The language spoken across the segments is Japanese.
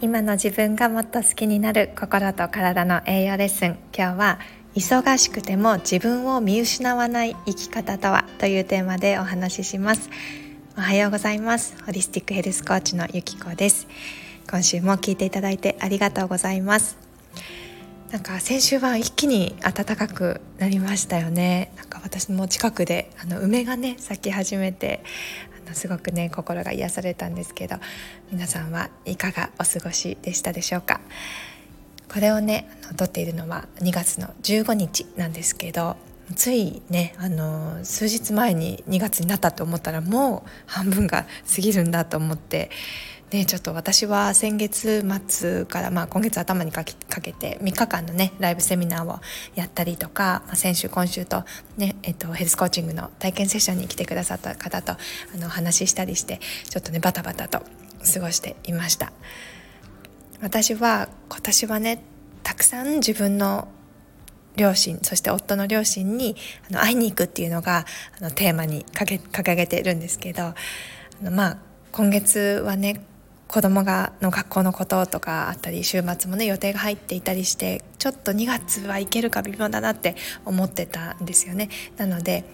今の自分がもっと好きになる心と体の栄養レッスン。今日は忙しくても自分を見失わない生き方とはというテーマでお話しします。おはようございます。ホリスティックヘルスコーチのゆきこです。今週も聞いていただいてありがとうございます。なんか先週は一気に暖かくなりましたよね。なんか私も近くであの梅がね咲き始めてすごくね心が癒されたんですけど皆さんはいかがお過ごしでしたでしょうか？これをねあの撮っているのは2月の15日なんですけどついねあの数日前に2月になったと思ったらもう半分が過ぎるんだと思ってね、ちょっと私は先月末から、まあ、今月頭にかけかけて3日間のねライブセミナーをやったりとか、まあ、先週今週と,、ねえっとヘルスコーチングの体験セッションに来てくださった方とあの話したりしてちょっとねバタバタと過ごしていました。私は今年はねたくさん自分の両親そして夫の両親にあの会いに行くっていうのがあのテーマに掲げてるんですけどあのまあ今月はね子供がの学校のこととかあったり週末もね予定が入っていたりしてちょっと2月は行けるか微妙だなって思ってたんですよね。なので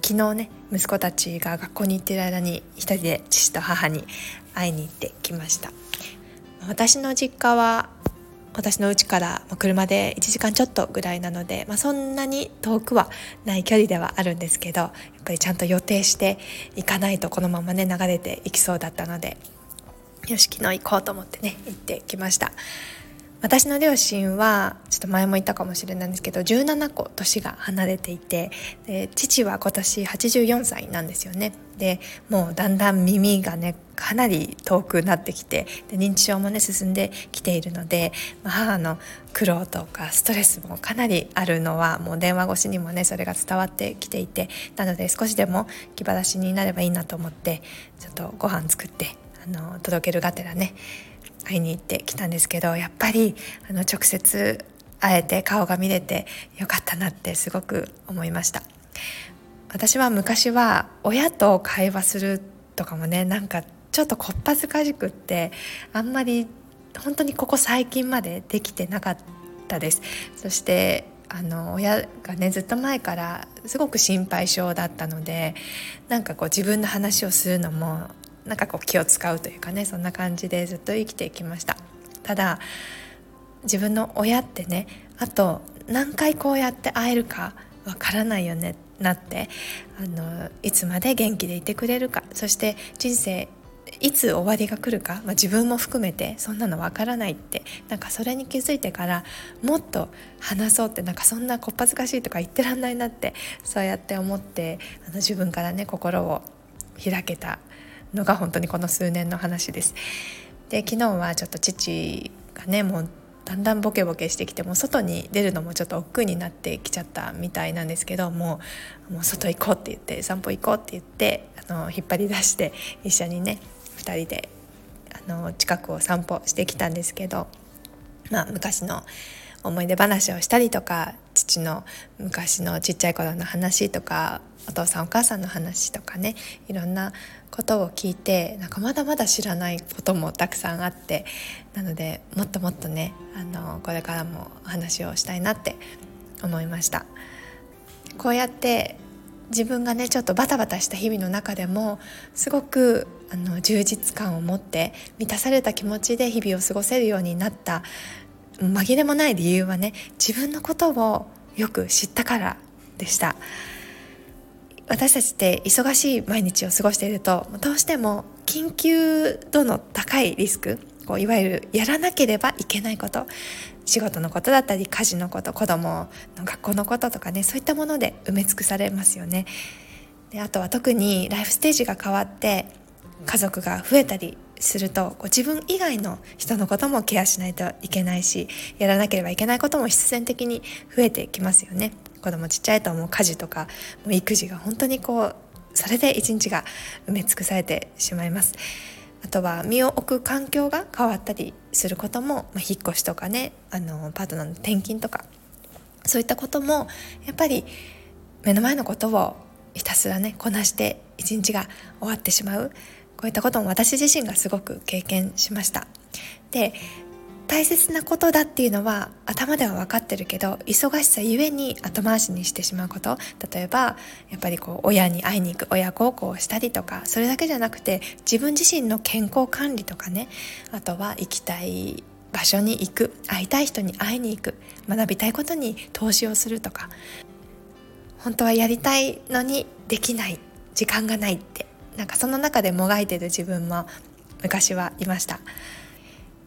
昨日ね息子たちが学校に行ってる間に一人で父と母に会いに行ってきました。私の実家は私の家から車で1時間ちょっとぐらいなので、まあ、そんなに遠くはない距離ではあるんですけどやっぱりちゃんと予定していかないとこのままね流れていきそうだったのでよし昨日行こうと思ってね行ってきました。私の両親はちょっと前も言ったかもしれないんですけど17個年が離れていて父は今年84歳なんですよね。でもうだんだん耳がねかなり遠くなってきてで認知症もね進んできているので、母の苦労とかストレスもかなりあるのはもう電話越しにもねそれが伝わってきていてなので少しでも気晴らしになればいいなと思ってちょっとご飯作ってあの届けるがてらね会いに行ってきたんですけどやっぱりあの直接会えて顔が見れてよかったなってすごく思いました。私は昔は親と会話するとかもねなんかちょっとこっぱずかしくってあんまり本当にここ最近までできてなかったです。そしてあの親がねずっと前からすごく心配性だったのでなんかこう自分の話をするのもなんかこう気を使うというかねそんな感じでずっと生きてきました。ただ自分の親ってねあと何回こうやって会えるかわからないよねなってあのいつまで元気でいてくれるか。そして人生いつ終わりが来るか、まあ、自分も含めてそんなのわからないってなんかそれに気づいてからもっと話そうってなんかそんなこっぱずかしいとか言ってらんないなってそうやって思ってあの自分からね心を開けたのが本当にこの数年の話です。で昨日はちょっと父がねもうだんだんボケボケしてきても外に出るのもちょっと億劫になってきちゃったみたいなんですけどもうもう外行こうって言って散歩行こうって言ってあの引っ張り出して 一緒にね2人であの近くを散歩してきたんですけど、まあ、昔の思い出話をしたりとか父の昔のちっちゃい頃の話とかお父さんお母さんの話とかねいろんなことを聞いてなんかまだまだ知らないこともたくさんあってなのでもっともっとねあのこれからも話をしたいなって思いました。こうやって自分がねちょっとバタバタした日々の中でもすごくあの充実感を持って満たされた気持ちで日々を過ごせるようになった紛れもない理由はね自分のことをよく知ったからでした。私たちって忙しい毎日を過ごしているとどうしても緊急度の高いリスクこういわゆるやらなければいけないこと仕事のことだったり家事のこと子供の学校のこととかねそういったもので埋め尽くされますよね。であとは特にライフステージが変わって家族が増えたりするとこ自分以外の人のこともケアしないといけないしやらなければいけないことも必然的に増えてきますよね。子供ちっちゃいともう家事とかもう育児が本当にこうそれで一日が埋め尽くされてしまいます。あとは身を置く環境が変わったりすることも、まあ、引っ越しとかねあのパートナーの転勤とかそういったこともやっぱり目の前のことをひたすらねこなして一日が終わってしまう。こういったことも私自身がすごく経験しました。で大切なことだっていうのは頭では分かってるけど忙しさゆえに後回しにしてしまうこと。例えばやっぱりこう親に会いに行く親孝行をしたりとかそれだけじゃなくて自分自身の健康管理とかね。あとは行きたい場所に行く会いたい人に会いに行く学びたいことに投資をするとか。本当はやりたいのにできない時間がないって。なんかその中でもがいてる自分も昔はいました。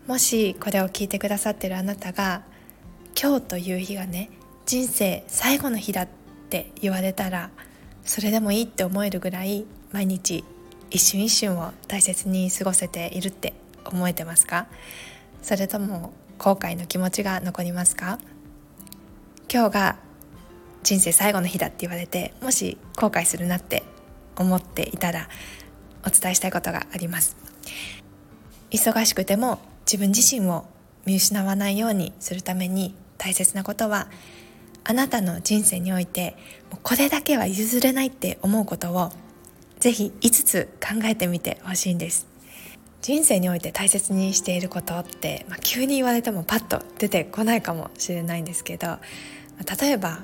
もしこれを聞いてくださってるあなたが今日という日がね人生最後の日だって言われたらそれでもいいって思えるぐらい毎日一瞬一瞬を大切に過ごせているって思えてますか？それとも後悔の気持ちが残りますか？今日が人生最後の日だって言われてもし後悔するなって思っていたらお伝えしたいことがあります。忙しくても自分自身を見失わないようにするために大切なことはあなたの人生においてこれだけは譲れないって思うことをぜひ5つ考えてみてほしいんです。人生において大切にしていることって、まあ、急に言われてもパッと出てこないかもしれないんですけど例えば、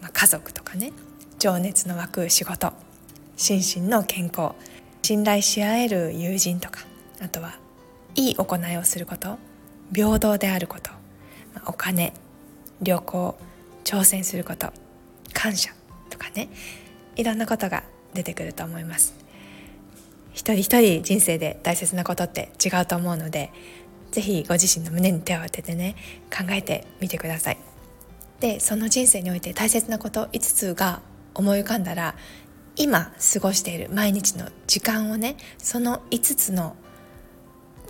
まあ、家族とかね情熱の湧く仕事心身の健康信頼し合える友人とかあとはいい行いをすること平等であることお金旅行挑戦すること感謝とかねいろんなことが出てくると思います。一人一人人生で大切なことって違うと思うので是非ご自身の胸に手を当ててね考えてみてください。でその人生において大切なこと5つが思い浮かんだら今過ごしている毎日の時間をねその5つの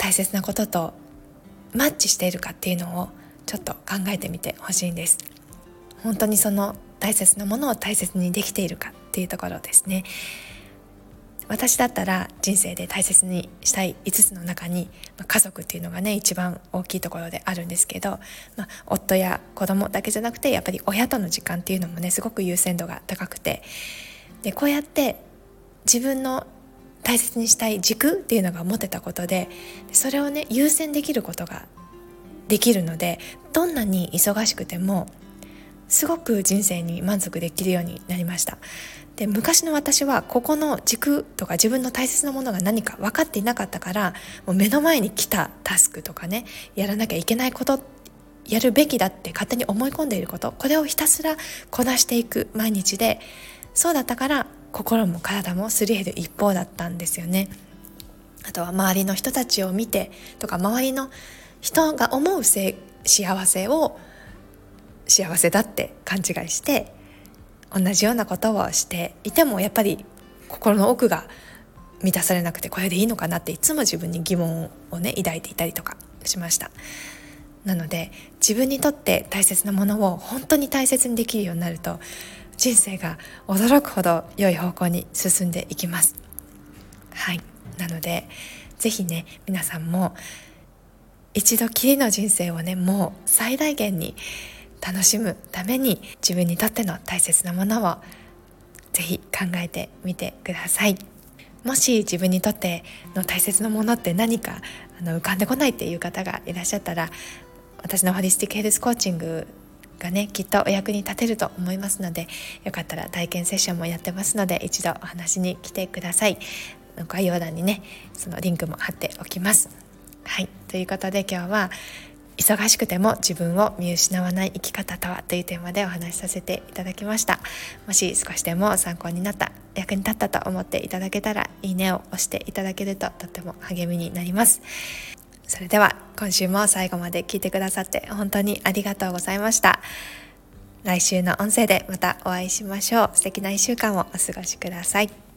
大切なこととマッチしているかっていうのをちょっと考えてみてほしいんです。本当にその大切なものを大切にできているかっていうところですね。私だったら人生で大切にしたい5つの中に、まあ、家族っていうのがね一番大きいところであるんですけど、まあ、夫や子供だけじゃなくてやっぱり親との時間っていうのもねすごく優先度が高くて。でこうやって自分の大切にしたい軸っていうのが持てたことでそれをね優先できることができるのでどんなに忙しくてもすごく人生に満足できるようになりました。で昔の私はここの軸とか自分の大切なものが何か分かっていなかったからもう目の前に来たタスクとかねやらなきゃいけないことやるべきだって勝手に思い込んでいることこれをひたすらこなしていく毎日でそうだったから心も体もすり減る一方だったんですよね。あとは周りの人たちを見てとか周りの人が思う幸せを幸せだって勘違いして同じようなことをしていてもやっぱり心の奥が満たされなくてこれでいいのかなっていつも自分に疑問をね抱いていたりとかしました。なので自分にとって大切なものを本当に大切にできるようになると人生が驚くほど良い方向に進んでいきます。はい。なので是非ね皆さんも一度きりの人生をねもう最大限に楽しむために自分にとっての大切なものを是非考えてみてください。もし自分にとっての大切なものって何かあの浮かんでこないっていう方がいらっしゃったら私のホリスティックヘルスコーチングがねきっとお役に立てると思いますのでよかったら体験セッションもやってますので一度お話に来てください。概要欄にねそのリンクも貼っておきます。はい。ということで今日は忙しくても自分を見失わない生き方とはというテーマでお話しさせていただきました。もし少しでも参考になった役に立ったと思っていただけたらいいねを押していただけるととっても励みになります。それでは今週も最後まで聞いてくださって本当にありがとうございました。来週の音声でまたお会いしましょう。素敵な1週間をお過ごしください。